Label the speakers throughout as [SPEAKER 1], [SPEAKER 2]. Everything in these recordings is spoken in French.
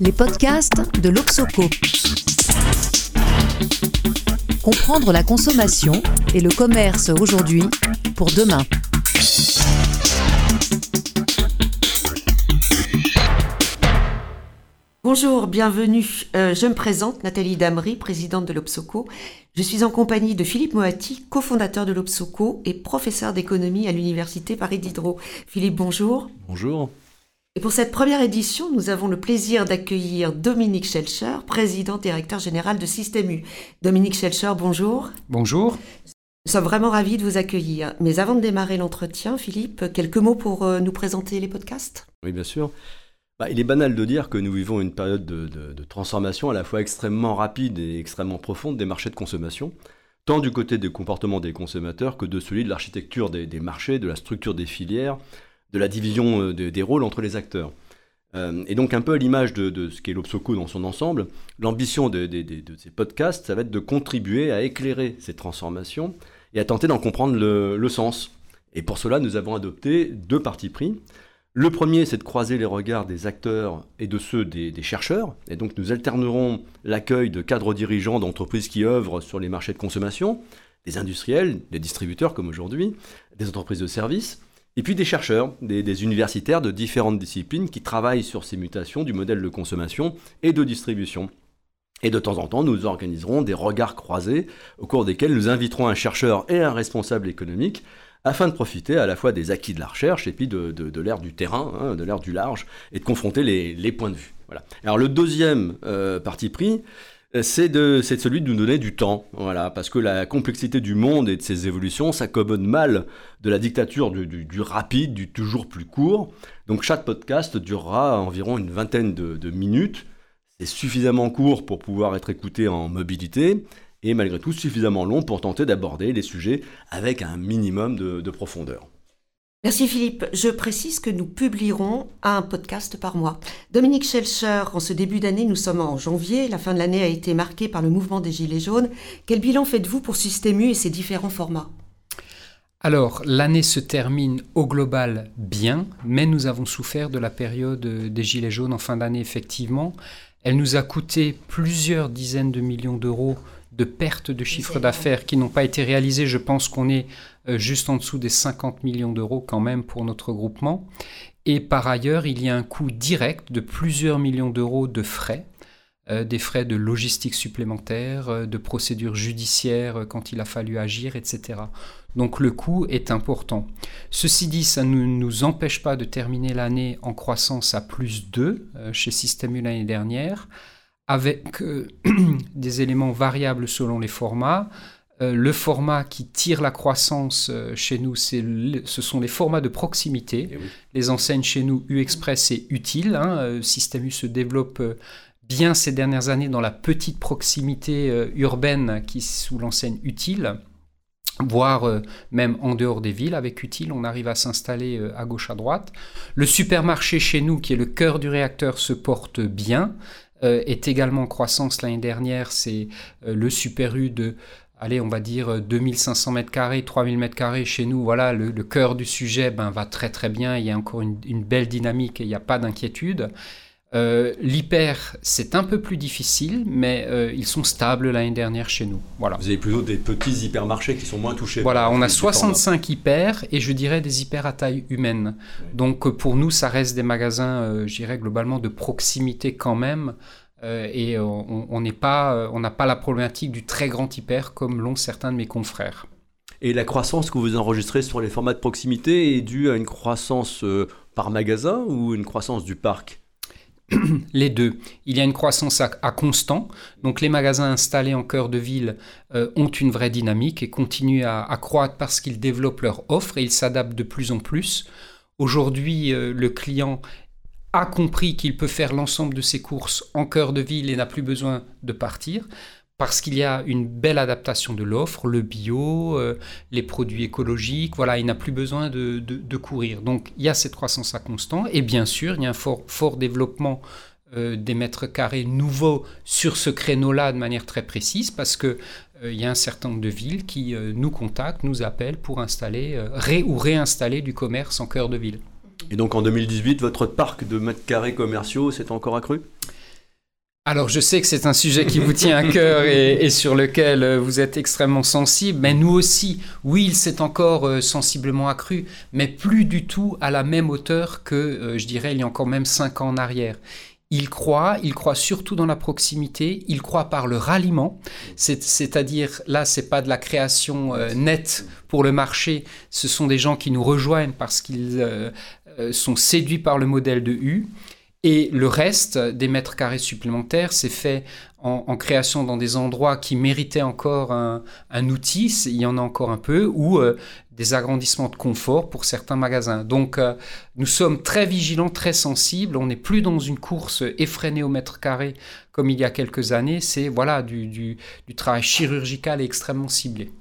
[SPEAKER 1] Les podcasts de l'Obsoco. Comprendre la consommation et le commerce aujourd'hui pour demain.
[SPEAKER 2] Bonjour, bienvenue. Euh, je me présente, Nathalie Damry, présidente de l'Obsoco. Je suis en compagnie de Philippe Moati, cofondateur de l'Obsoco et professeur d'économie à l'Université Paris Diderot. Philippe, bonjour.
[SPEAKER 3] Bonjour.
[SPEAKER 2] Et pour cette première édition, nous avons le plaisir d'accueillir Dominique Schelcher, président directeur général de Système U. Dominique Schelcher, bonjour.
[SPEAKER 4] Bonjour.
[SPEAKER 2] Nous sommes vraiment ravis de vous accueillir. Mais avant de démarrer l'entretien, Philippe, quelques mots pour euh, nous présenter les podcasts?
[SPEAKER 3] Oui, bien sûr. Bah, il est banal de dire que nous vivons une période de, transformation à la fois extrêmement rapide et extrêmement profonde des marchés de consommation, tant du côté des comportements des consommateurs que de celui de l'architecture des, marchés, de la structure des filières, de la division euh, des rôles entre les acteurs. Euh, et donc un peu à l'image de, ce qu'est l'Obsoco dans son ensemble, l'ambition de, ces podcasts, ça va être de contribuer à éclairer ces transformations et à tenter d'en comprendre le, le, sens. Et pour cela, nous avons adopté deux partis pris. Le premier, c'est de croiser les regards des acteurs et de ceux des, chercheurs. Et donc nous alternerons l'accueil de cadres dirigeants d'entreprises qui œuvrent sur les marchés de consommation, des industriels, des distributeurs comme aujourd'hui, des entreprises de services, et puis des chercheurs, des, universitaires de différentes disciplines qui travaillent sur ces mutations du modèle de consommation et de distribution. Et de temps en temps, nous organiserons des regards croisés au cours desquels nous inviterons un chercheur et un responsable économique afin de profiter à la fois des acquis de la recherche et puis de, de, l'ère du terrain, hein, de l'ère du large, et de confronter les, points de vue. Voilà. Alors le deuxième euh, parti pris, c'est de, celui de nous donner du temps, voilà, parce que la complexité du monde et de ses évolutions s'accommode mal de la dictature du, du, rapide, du toujours plus court. Donc chaque podcast durera environ une vingtaine de, de minutes. C'est suffisamment court pour pouvoir être écouté en mobilité, et malgré tout suffisamment long pour tenter d'aborder les sujets avec un minimum de, profondeur.
[SPEAKER 2] Merci Philippe. Je précise que nous publierons un podcast par mois. Dominique Schelcher, en ce début d'année, nous sommes en janvier, la fin de l'année a été marquée par le mouvement des Gilets jaunes. Quel bilan faites-vous pour Système U et ses différents formats?
[SPEAKER 4] Alors, l'année se termine au global bien, mais nous avons souffert de la période des Gilets jaunes en fin d'année, effectivement. Elle nous a coûté plusieurs dizaines de millions d'euros de pertes de chiffre d'affaires qui n'ont pas été réalisées. Je pense qu'on est juste en dessous des 50 millions d'euros quand même pour notre groupement. Et par ailleurs, il y a un coût direct de plusieurs millions d'euros de frais, euh, des frais de logistique supplémentaires, euh, de procédures judiciaires quand il a fallu agir, etc. Donc le coût est important. Ceci dit, ça ne nous empêche pas de terminer l'année en croissance à plus 2 chez Système l'année dernière avec euh, des éléments variables selon les formats. Euh, le format qui tire la croissance euh, chez nous, ce sont les formats de proximité. Eh les enseignes chez nous, U-Express et Utile. Hein. Système U se développe bien ces dernières années dans la petite proximité urbaine qui sous l'enseigne Utile voire même en dehors des villes. Avec Utile, on arrive à s'installer à gauche, à droite. Le supermarché chez nous, qui est le cœur du réacteur, se porte bien. Euh, est également en croissance l'année dernière. C'est euh, le Super U de allez, on va dire 2500 mètres carrés, 3000 mètres carrés chez nous, voilà, le, cœur du sujet ben, va très très bien, il y a encore une, belle dynamique et il n'y a pas d'inquiétude. Euh, l'hyper, c'est un peu plus difficile, mais ils sont stables l'année dernière chez nous. Voilà.
[SPEAKER 3] Vous avez plutôt des petits hypermarchés qui sont moins touchés.
[SPEAKER 4] Voilà, on a 65 hyper et je dirais des hyper à taille humaine. Donc pour nous, ça reste des magasins, je dirais globalement de proximité quand même. Euh, et on n'est pas, euh, on n'a pas la problématique du très grand hyper comme l'ont certains de mes confrères.
[SPEAKER 3] Et la croissance que vous enregistrez sur les formats de proximité est due à une croissance euh, par magasin ou une croissance du parc?
[SPEAKER 4] Les deux. Il y a une croissance à, constant. Donc les magasins installés en cœur de ville ont une vraie dynamique et continuent à, à croître parce qu'ils développent leur offre et ils s'adaptent de plus en plus. Aujourd'hui, le client a compris qu'il peut faire l'ensemble de ses courses en cœur de ville et n'a plus besoin de partir parce qu'il y a une belle adaptation de l'offre, le bio, euh, les produits écologiques, voilà, il n'a plus besoin de, courir. Donc il y a cette croissance à constant, et bien sûr, il y a un fort, fort développement euh, des mètres carrés nouveaux sur ce créneau-là de manière très précise, parce que euh, il y a un certain nombre de villes qui nous contactent, nous appellent pour installer ré ou réinstaller du commerce en cœur de ville.
[SPEAKER 3] Et donc en 2018, votre parc de mètres carrés commerciaux s'est encore accru?
[SPEAKER 4] Alors je sais que c'est un sujet qui vous tient à cœur et, sur lequel euh, vous êtes extrêmement sensible, mais nous aussi, oui, il s'est encore euh, sensiblement accru, mais plus du tout à la même hauteur que, euh, je dirais, il y a encore même cinq ans en arrière. Il croit, il croit surtout dans la proximité, il croit par le ralliement, c'est-à-dire là, c'est pas de la création nette pour le marché, ce sont des gens qui nous rejoignent parce qu'ils sont séduits par le modèle de U. Et le reste des mètres carrés supplémentaires, c'est fait en, création dans des endroits qui méritaient encore un, outil, il y en a encore un peu, ou euh, des agrandissements de confort pour certains magasins. Donc euh, nous sommes très vigilants, très sensibles, on n'est plus dans une course effrénée au mètre carré comme il y a quelques années, c'est voilà du travail chirurgical et extrêmement ciblé.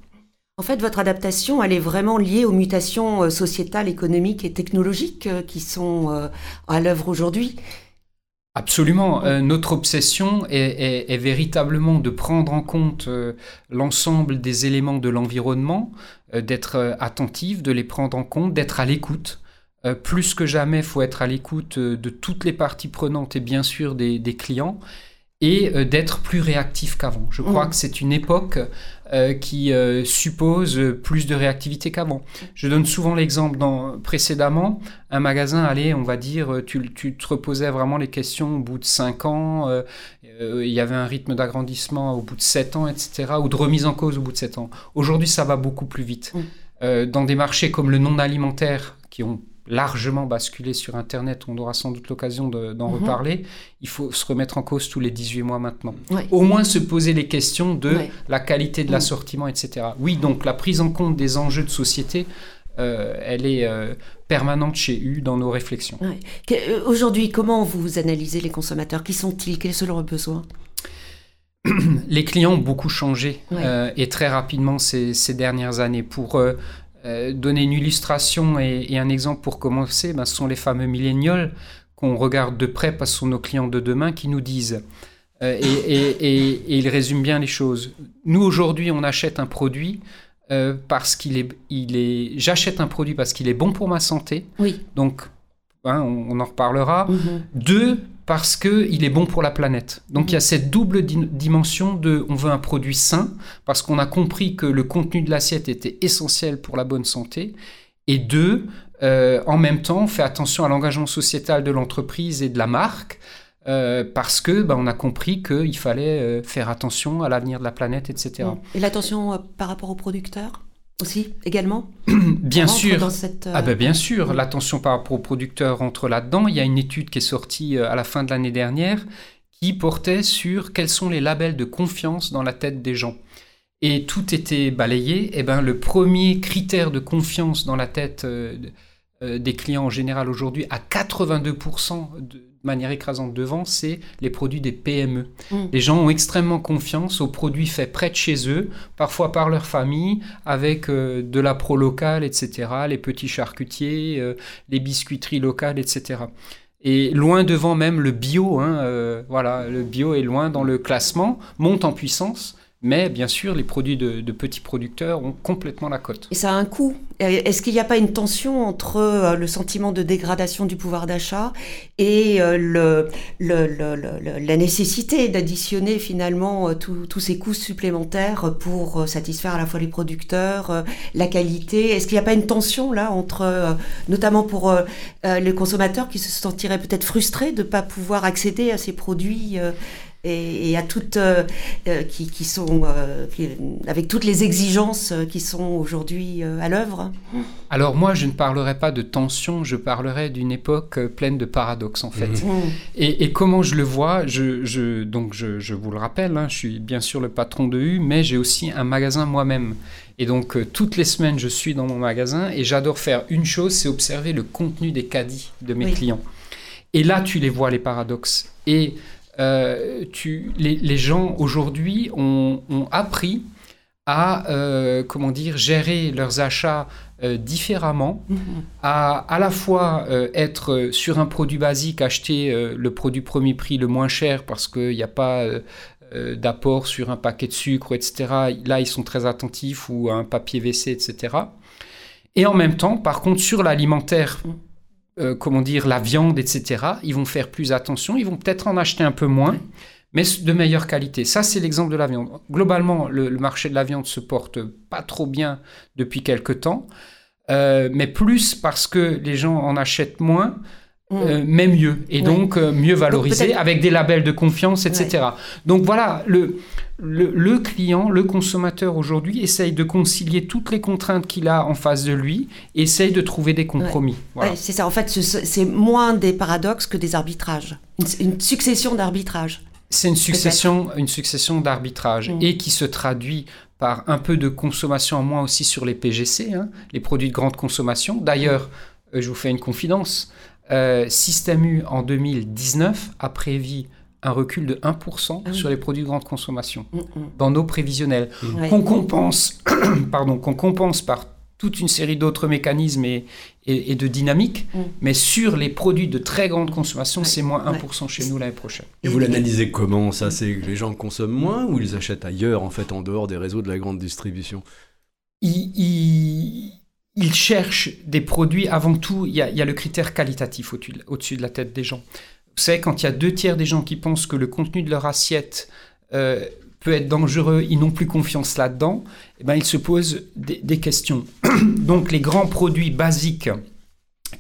[SPEAKER 2] En fait, votre adaptation, elle est vraiment liée aux mutations euh, sociétales, économiques et technologiques euh, qui sont euh, à l'œuvre aujourd'hui.
[SPEAKER 4] Absolument. notre obsession est, véritablement de prendre en compte l'ensemble des éléments de l'environnement, d'être attentif, de les prendre en compte, d'être à l'écoute. plus que jamais, il faut être à l'écoute de toutes les parties prenantes et bien sûr des clients et euh, d'être plus réactif qu'avant. Je crois mm. que c'est une époque euh, qui euh, suppose plus de réactivité qu'avant. Je donne souvent l'exemple dans précédemment, un magasin, allez, on va dire, tu, tu te reposais vraiment les questions au bout de 5 ans, il y avait un rythme d'agrandissement au bout de 7 ans, etc., ou de remise en cause au bout de 7 ans. Aujourd'hui, ça va beaucoup plus vite. Mm. dans des marchés comme le non alimentaire, qui ont largement basculé sur Internet, on aura sans doute l'occasion d'en mhm. reparler, il faut se remettre en cause tous les 18 mois maintenant. Au moins se poser les questions de la qualité de l'assortiment, etc. Oui, donc la prise en compte des enjeux de société, euh, elle est euh, permanente chez U dans nos réflexions.
[SPEAKER 2] Euh, aujourd'hui, comment vous analysez les consommateurs? Qui sont-ils? Quels sont leurs besoins
[SPEAKER 4] les clients ont beaucoup changé et très rapidement ces, ces dernières années. Pour euh, donner une illustration et, un exemple pour commencer, ben, ce sont les fameux millénials qu'on regarde de près parce que ce sont nos clients de demain qui nous disent, euh, et, ils résument bien les choses. Nous, aujourd'hui, on achète un produit euh, parce qu'il est... Il est J'achète un produit parce qu'il est bon pour ma santé.
[SPEAKER 2] Oui.
[SPEAKER 4] Donc, hein, on, en reparlera. Mm-hmm. Deux, parce qu'il est bon pour la planète. Donc il y a cette double dimension de on veut un produit sain, parce qu'on a compris que le contenu de l'assiette était essentiel pour la bonne santé, et deux, euh, en même temps, on fait attention à l'engagement sociétal de l'entreprise et de la marque, euh, parce que ben, on a compris qu'il fallait euh, faire attention à l'avenir de la planète, etc.
[SPEAKER 2] Et l'attention par rapport aux producteurs aussi également
[SPEAKER 4] Bien sûr. Ah ben bien sûr, l'attention par rapport aux producteurs rentre là-dedans. Il y a une étude qui est sortie euh, à la fin de l'année dernière qui portait sur quels sont les labels de confiance dans la tête des gens. Et tout était balayé. Et eh ben le premier critère de confiance dans la tête euh, des clients en général aujourd'hui, à 82% de, manière écrasante devant, c'est les produits des PME. Mm. Les gens ont extrêmement confiance aux produits faits près de chez eux, parfois par leur famille, avec euh, de la pro locale, etc., les petits charcutiers, euh, les biscuiteries locales, etc. Et loin devant même le bio, hein, euh, voilà, le bio est loin dans le classement, monte en puissance. Mais bien sûr, les produits de, petits producteurs ont complètement la cote.
[SPEAKER 2] Et ça a un coût. Est-ce qu'il n'y a pas une tension entre euh, le sentiment de dégradation du pouvoir d'achat et euh, la nécessité d'additionner finalement euh, tous ces coûts supplémentaires pour satisfaire à la fois les producteurs, la qualité? Est-ce qu'il n'y a pas une tension là entre, notamment pour les consommateurs qui se sentiraient peut-être frustrés de ne pas pouvoir accéder à ces produits et, à toutes euh, euh, qui, qui, sont euh, avec toutes les exigences qui sont aujourd'hui à l'œuvre
[SPEAKER 4] Alors moi, je ne parlerai pas de tension, je parlerai d'une époque pleine de paradoxes en fait. Mmh. Et, comment je le vois je, je donc je, je, vous le rappelle, hein, je suis bien sûr le patron de U, mais j'ai aussi un magasin moi-même. Et donc toutes les semaines, je suis dans mon magasin et j'adore faire une chose, c'est observer le contenu des caddies de mes clients. Et là, tu les vois les paradoxes. Et euh, tu, les, gens aujourd'hui ont, appris à euh, comment dire gérer leurs achats euh, différemment, mm-hmm. à à la fois être sur un produit basique, acheter le produit premier prix le moins cher parce qu'il n'y a pas d'apport sur un paquet de sucre, etc. Là, ils sont très attentifs ou un papier WC, etc. Et en même temps, par contre, sur l'alimentaire, mm. Euh, comment dire, la viande, etc., ils vont faire plus attention, ils vont peut-être en acheter un peu moins, mais de meilleure qualité. Ça, c'est l'exemple de la viande. Globalement, le, marché de la viande se porte pas trop bien depuis quelque temps, euh, mais plus parce que les gens en achètent moins. Mm. Euh, mais mieux et donc mieux valorisé avec des labels de confiance etc donc voilà le, le, client le consommateur aujourd'hui essaye de concilier toutes les contraintes qu'il a en face de lui essaye de trouver des compromis.
[SPEAKER 2] C'est ça. En fait c'est moins des paradoxes que des arbitrages. Une succession d'arbitrages
[SPEAKER 4] c'est une succession, une succession d'arbitrages mm. et qui se traduit par un peu de consommation en moins aussi sur les PGC, hein, les produits de grande consommation. D'ailleurs, euh, je vous fais une confidence, euh, Système U en 2019 a prévu un recul de 1% ah sur les produits de grande consommation. Mm, mm. dans nos prévisionnels, qu'on compense, pardon, qu'on compense par toute une série d'autres mécanismes et, et, de dynamiques, mm. mais sur les produits de très grande consommation, c'est moins 1% chez nous l'année prochaine.
[SPEAKER 3] Et vous l'analysez comment Ça, c'est que les gens consomment moins ou ils achètent ailleurs, en fait, en dehors des réseaux de la grande distribution?
[SPEAKER 4] Ils, ils, cherchent des produits, avant tout, il y a, le critère qualitatif au-dessus de la tête des gens. Vous savez, quand il y a deux tiers des gens qui pensent que le contenu de leur assiette euh, peut être dangereux, ils n'ont plus confiance là-dedans, eh ben, ils se posent des, questions. Donc les grands produits basiques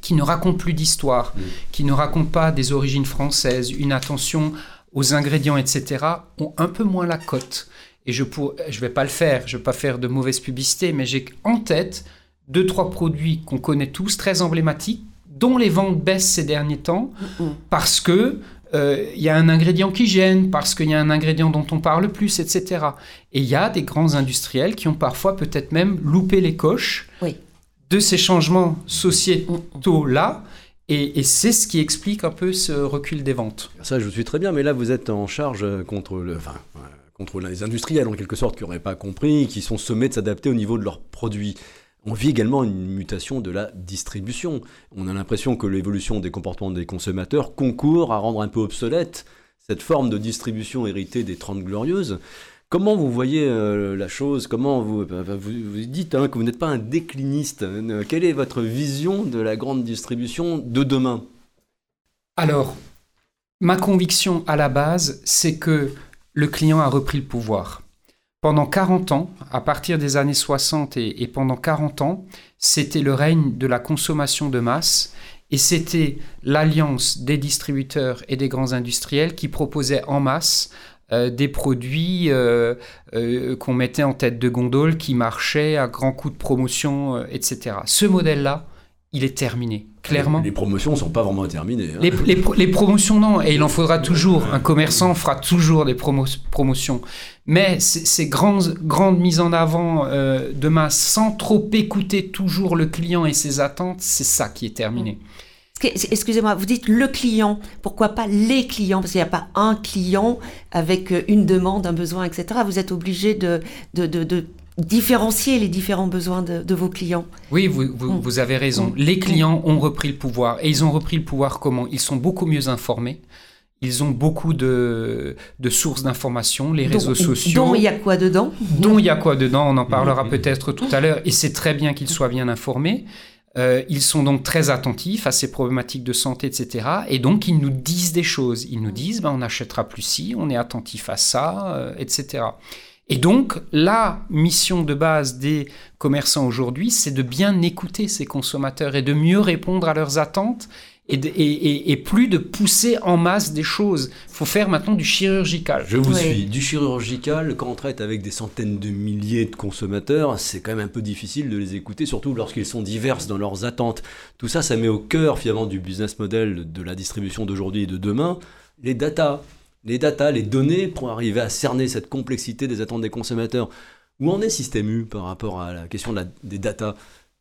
[SPEAKER 4] qui ne racontent plus d'histoire, mm. qui ne racontent pas des origines françaises, une attention aux ingrédients, etc., ont un peu moins la cote. Et je ne vais pas le faire, je ne vais pas faire de mauvaise publicité, mais j'ai en tête deux, trois produits qu'on connaît tous, très emblématiques, dont les ventes baissent ces derniers temps, parce que il euh, y a un ingrédient qui gêne, parce qu'il y a un ingrédient dont on parle plus, etc. Et il y a des grands industriels qui ont parfois peut-être même loupé les coches de ces changements sociétaux-là. Et, c'est ce qui explique un peu ce recul des ventes.
[SPEAKER 3] Ça, je suis très bien, mais là, vous êtes en charge contre, le, enfin, contre les industriels, en quelque sorte, qui n'auraient pas compris, qui sont sommés de s'adapter au niveau de leurs produits. On vit également une mutation de la distribution. On a l'impression que l'évolution des comportements des consommateurs concourt à rendre un peu obsolète cette forme de distribution héritée des Trente Glorieuses. Comment vous voyez euh, la chose? Comment vous, euh, vous, dites hein, que vous n'êtes pas un décliniste? Quelle est votre vision de la grande distribution de demain?
[SPEAKER 4] Alors, ma conviction à la base, c'est que le client a repris le pouvoir pendant 40 ans, à partir des années 60 et, pendant 40 ans, c'était le règne de la consommation de masse et c'était l'alliance des distributeurs et des grands industriels qui proposaient en masse euh, des produits euh, euh, qu'on mettait en tête de gondole, qui marchaient à grands coups de promotion, etc. Ce modèle-là, il est terminé, clairement.
[SPEAKER 3] Les, promotions ne sont pas vraiment terminées.
[SPEAKER 4] Hein. Les, promotions, non, et il en faudra toujours. Un commerçant fera toujours des promotions. Mais ces grandes, grandes mises en avant euh, de masse, sans trop écouter toujours le client et ses attentes, c'est ça qui est terminé.
[SPEAKER 2] Excusez-moi, vous dites le client, pourquoi pas les clients? Parce qu'il n'y a pas un client avec une demande, un besoin, etc. Vous êtes obligé de, de, de différencier les différents besoins de, vos clients.
[SPEAKER 4] Oui, vous, vous, mm. avez raison. Mm. Les clients ont repris le pouvoir. Et ils ont repris le pouvoir comment? Ils sont beaucoup mieux informés. Ils ont beaucoup de, de sources d'informations, les réseaux sociaux.
[SPEAKER 2] Dont il y a quoi dedans?
[SPEAKER 4] Dont il y a quoi dedans, on en parlera mm. peut-être tout à l'heure. Et c'est très bien qu'ils soient bien informés. Euh, ils sont donc très attentifs à ces problématiques de santé, etc. Et donc, ils nous disent des choses. Ils nous disent, ben, on achètera plus ci, on est attentif à ça, euh, etc. Et donc, la mission de base des commerçants aujourd'hui, c'est de bien écouter ces consommateurs et de mieux répondre à leurs attentes et, plus de pousser en masse des choses. Il faut faire maintenant du chirurgical.
[SPEAKER 3] Je vous suis. Du chirurgical, quand on traite avec des centaines de milliers de consommateurs, c'est quand même un peu difficile de les écouter, surtout lorsqu'ils sont divers dans leurs attentes. Tout ça, ça met au cœur finalement du business model de la distribution d'aujourd'hui et de demain les datas les datas, les données pour arriver à cerner cette complexité des attentes des consommateurs. Où en est Système U par rapport à la question des datas?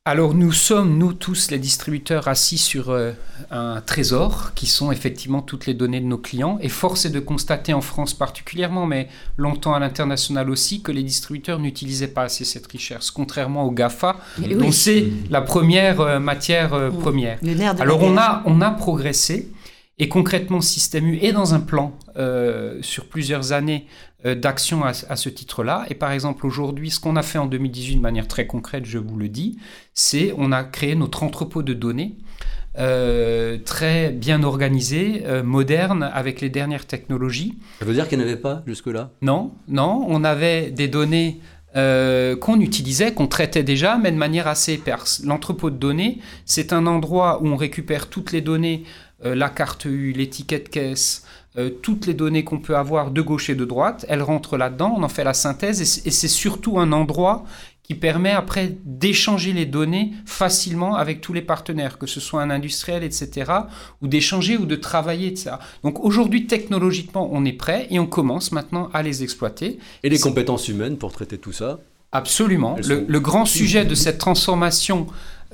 [SPEAKER 4] Alors nous sommes, nous tous les distributeurs, assis sur euh, un trésor qui sont effectivement toutes les données de nos clients. Et force est de constater en France particulièrement, mais longtemps à l'international aussi, que les distributeurs n'utilisaient pas assez cette richesse, contrairement aux GAFA, dont c'est la première euh, matière euh, première. Alors on a, on a progressé. Et concrètement, Système U est dans un plan euh, sur plusieurs années euh, d'action à, ce titre-là. Et par exemple, aujourd'hui, ce qu'on a fait en 2018 de manière très concrète, je vous le dis, c'est on a créé notre entrepôt de données euh, très bien organisée, euh, moderne, avec les dernières technologies.
[SPEAKER 3] Ça veut dire qu'il n'y en avait pas jusque-là?
[SPEAKER 4] Non, non, on avait des données euh, qu'on utilisait, qu'on traitait déjà, mais de manière assez éparse. L'entrepôt de données, c'est un endroit où on récupère toutes les données, la carte U, l'étiquette caisse, toutes les données qu'on peut avoir de gauche et de droite, elles rentrent là-dedans, on en fait la synthèse, et c'est surtout un endroit qui permet après d'échanger les données facilement avec tous les partenaires, que ce soit un industriel, etc., ou d'échanger ou de travailler, etc. Donc aujourd'hui, technologiquement, on est prêt et on commence maintenant à les exploiter.
[SPEAKER 3] Et les compétences humaines pour traiter tout ça?
[SPEAKER 4] Absolument. Le, grand sujet de cette transformation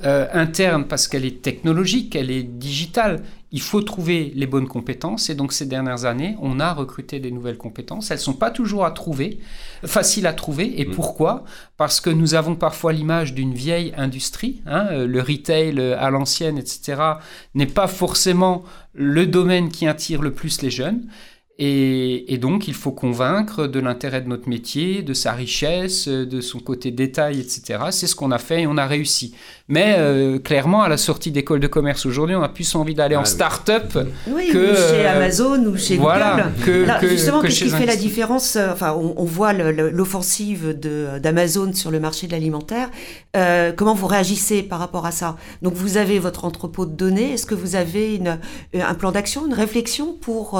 [SPEAKER 4] euh, interne, parce qu'elle est technologique, elle est digitale, il faut trouver les bonnes compétences. Et donc ces dernières années, on a recruté des nouvelles compétences. Elles ne sont pas toujours à trouver, faciles à trouver. Et mm. pourquoi? Parce que nous avons parfois l'image d'une vieille industrie. Hein, euh, le retail euh, à l'ancienne, etc., n'est pas forcément le domaine qui attire le plus les jeunes. Et, donc, il faut convaincre de l'intérêt de notre métier, de sa richesse, de son côté détail, etc. C'est ce qu'on a fait et on a réussi. Mais euh, clairement, à la sortie d'école de commerce aujourd'hui, on a plus envie d'aller en ah start-up
[SPEAKER 2] que chez euh, Amazon ou chez
[SPEAKER 4] voilà,
[SPEAKER 2] Google. Que, justement, qu'est-ce qui fait la différence euh, Enfin, on, voit l'offensive d'Amazon sur le marché de l'alimentaire. comment vous réagissez par rapport à ça? Donc, vous avez votre entrepôt de données. Est-ce que vous avez une, un plan d'action, une réflexion pour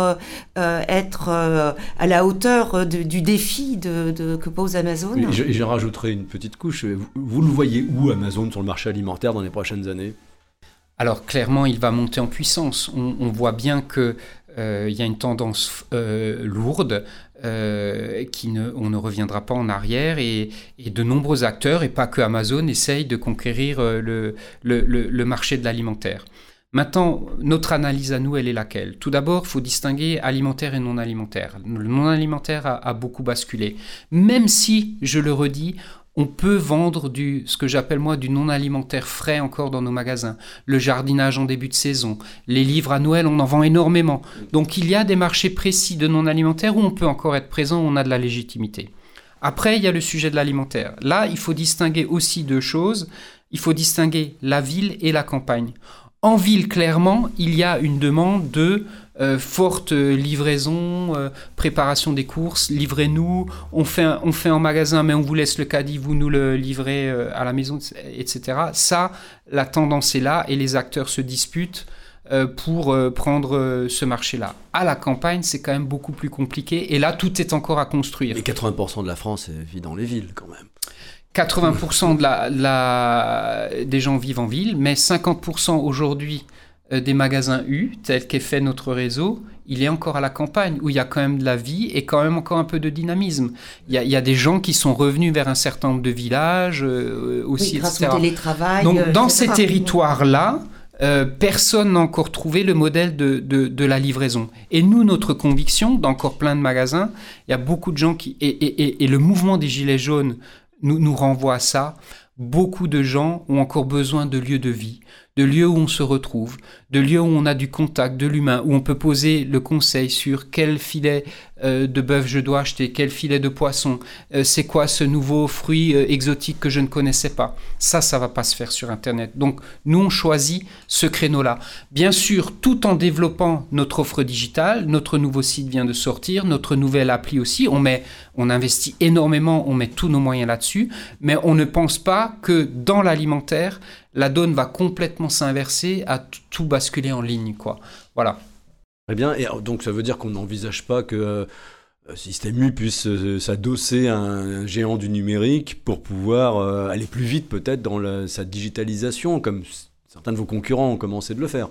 [SPEAKER 2] être euh, à la hauteur euh, du défi de, que pose Amazon.
[SPEAKER 3] Et je, rajouterai une petite couche. Vous, le voyez où Amazon sur le marché alimentaire dans les prochaines années?
[SPEAKER 4] Alors clairement, il va monter en puissance. On, voit bien qu'il euh, y a une tendance lourde, qui ne, on ne reviendra pas en arrière, et, de nombreux acteurs, et pas que Amazon, essayent de conquérir le, le marché de l'alimentaire. Maintenant, notre analyse à nous, elle est laquelle? Tout d'abord, il faut distinguer alimentaire et non alimentaire. Le non alimentaire a, beaucoup basculé. Même si, je le redis, on peut vendre du, ce que j'appelle moi du non alimentaire frais encore dans nos magasins. Le jardinage en début de saison, les livres à Noël, on en vend énormément. Donc il y a des marchés précis de non alimentaire où on peut encore être présent, on a de la légitimité. Après, il y a le sujet de l'alimentaire. Là, il faut distinguer aussi deux choses. Il faut distinguer la ville et la campagne. En ville, clairement, il y a une demande de euh, forte livraison, euh, préparation des courses, livrez-nous, on fait, on fait en magasin mais on vous laisse le caddie, vous nous le livrez euh, à la maison, etc. Ça, la tendance est là et les acteurs se disputent pour prendre ce marché-là. À la campagne, c'est quand même beaucoup plus compliqué et là, tout est encore à construire.
[SPEAKER 3] Mais 80% de la France vit dans les villes quand même.
[SPEAKER 4] 80% de la, des gens vivent en ville, mais 50% aujourd'hui euh, des magasins U, tel qu'est fait notre réseau, il est encore à la campagne, où il y a quand même de la vie et quand même encore un peu de dynamisme. Il y a, des gens qui sont revenus vers un certain nombre de villages euh, aussi,
[SPEAKER 2] grâce Au télétravail,
[SPEAKER 4] Donc dans ces territoires-là, euh, personne n'a encore trouvé le modèle de, de, la livraison. Et nous, notre conviction, dans encore plein de magasins, il y a beaucoup de gens qui... Et, et, et le mouvement des Gilets jaunes nous, nous renvoie à ça. Beaucoup de gens ont encore besoin de lieux de vie, de lieux où on se retrouve, de lieux où on a du contact, de l'humain, où on peut poser le conseil sur quel filet euh, de bœuf je dois acheter, quel filet de poisson, euh, c'est quoi ce nouveau fruit euh, exotique que je ne connaissais pas. Ça, ça va pas se faire sur Internet. Donc, nous, on choisit ce créneau-là. Bien sûr, tout en développant notre offre digitale, notre nouveau site vient de sortir, notre nouvelle appli aussi, on met, on investit énormément, on met tous nos moyens là-dessus, mais on ne pense pas que dans l'alimentaire, la donne va complètement s'inverser, à tout basculer en ligne, quoi. Voilà.
[SPEAKER 3] Très bien. Et donc ça veut dire qu'on n'envisage pas que euh, Système U puisse euh, s'adosser à un, géant du numérique pour pouvoir euh, aller plus vite peut-être dans sa digitalisation, comme certains de vos concurrents ont commencé de le faire.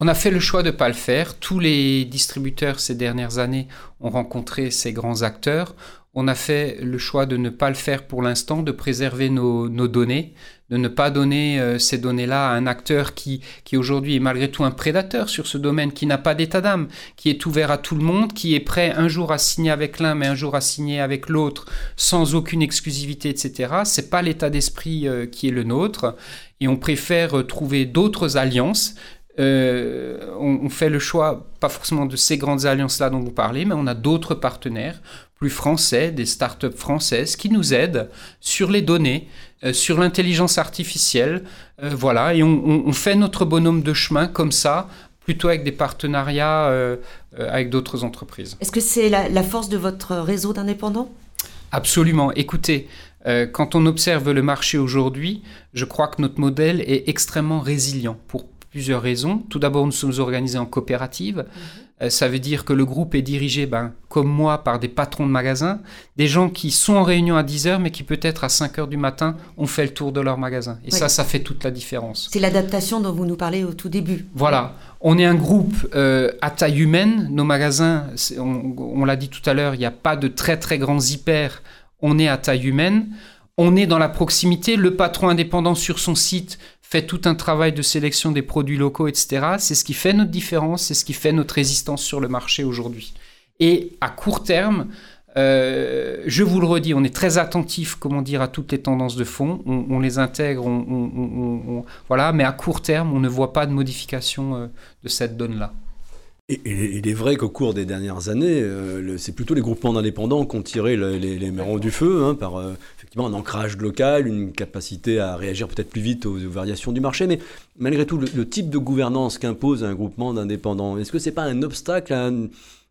[SPEAKER 4] On a fait le choix de ne pas le faire. Tous les distributeurs ces dernières années ont rencontré ces grands acteurs. On a fait le choix de ne pas le faire pour l'instant, de préserver nos, données, de ne pas donner euh, ces données-là à un acteur qui, qui aujourd'hui est malgré tout un prédateur sur ce domaine, qui n'a pas d'état d'âme, qui est ouvert à tout le monde, qui est prêt un jour à signer avec l'un, mais un jour à signer avec l'autre, sans aucune exclusivité, etc. C'est pas l'état d'esprit euh, qui est le nôtre, et on préfère euh, trouver d'autres alliances on, fait le choix, pas forcément de ces grandes alliances-là dont vous parlez, mais on a d'autres partenaires plus français, des startups françaises qui nous aident sur les données, euh, sur l'intelligence artificielle. Euh, voilà, et on, fait notre bonhomme de chemin comme ça, plutôt avec des partenariats euh, avec d'autres entreprises.
[SPEAKER 2] Est-ce que c'est la, force de votre réseau d'indépendants?
[SPEAKER 4] Absolument. Écoutez, quand on observe le marché aujourd'hui, je crois que notre modèle est extrêmement résilient pour plusieurs raisons. Tout d'abord, nous sommes organisés en coopérative. Mhm. Euh, ça veut dire que le groupe est dirigé, ben, comme moi, par des patrons de magasins, des gens qui sont en réunion à 10 heures, mais qui peut-être à 5 heures du matin ont fait le tour de leur magasin. Et ça, ça fait toute la différence.
[SPEAKER 2] C'est l'adaptation dont vous nous parlez au tout début.
[SPEAKER 4] Voilà. On est un groupe euh, à taille humaine. Nos magasins, on, on l'a dit tout à l'heure, il n'y a pas de très très grands hyper. On est à taille humaine. On est dans la proximité. Le patron indépendant sur son site fait tout un travail de sélection des produits locaux, etc. C'est ce qui fait notre différence, c'est ce qui fait notre résistance sur le marché aujourd'hui. Et à court terme, euh, je vous le redis, on est très attentif, comment dire, à toutes les tendances de fond. On, les intègre, voilà. Mais à court terme, on ne voit pas de modification euh, de cette donne-là.
[SPEAKER 3] Il est vrai qu'au cours des dernières années, euh, c'est plutôt les groupements d'indépendants qui ont tiré les, les, du feu hein, par un ancrage local, une capacité à réagir peut-être plus vite aux, variations du marché, mais malgré tout, le, type de gouvernance qu'impose un groupement d'indépendants, est-ce que c'est pas un obstacle à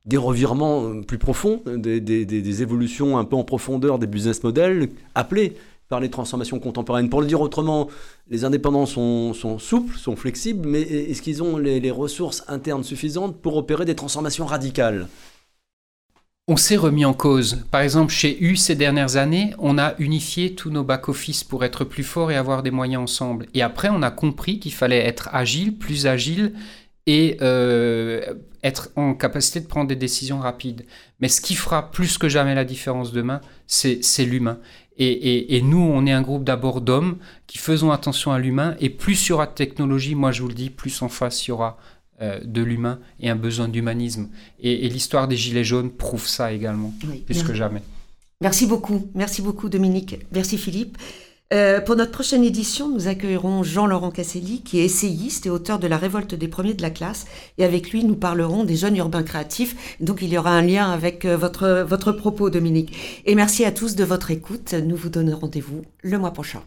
[SPEAKER 3] des revirements plus profonds, des, évolutions un peu en profondeur des business models appelés les transformations contemporaines. Pour le dire autrement, les indépendants sont, souples, sont flexibles, mais est-ce qu'ils ont les ressources internes suffisantes pour opérer des transformations radicales?
[SPEAKER 4] On s'est remis en cause. Par exemple, chez U, ces dernières années, on a unifié tous nos back-office pour être plus forts et avoir des moyens ensemble. Et après, on a compris qu'il fallait être agile, plus agile et euh, être en capacité de prendre des décisions rapides. Mais ce qui fera plus que jamais la différence demain, c'est l'humain. Et, et, nous, on est un groupe d'abord d'hommes qui faisons attention à l'humain. Et plus il y aura de technologie, moi je vous le dis, plus en face il y aura euh, de l'humain et un besoin d'humanisme. Et, l'histoire des Gilets jaunes prouve ça également, plus que jamais.
[SPEAKER 2] Merci beaucoup, merci beaucoup Dominique, merci Philippe. Euh, pour notre prochaine édition, nous accueillerons Jean-Laurent Casselli, qui est essayiste et auteur de La révolte des premiers de la classe. Et avec lui, nous parlerons des jeunes urbains créatifs. Donc il y aura un lien avec euh, votre, votre propos, Dominique. Et merci à tous de votre écoute. Nous vous donnons rendez-vous le mois prochain.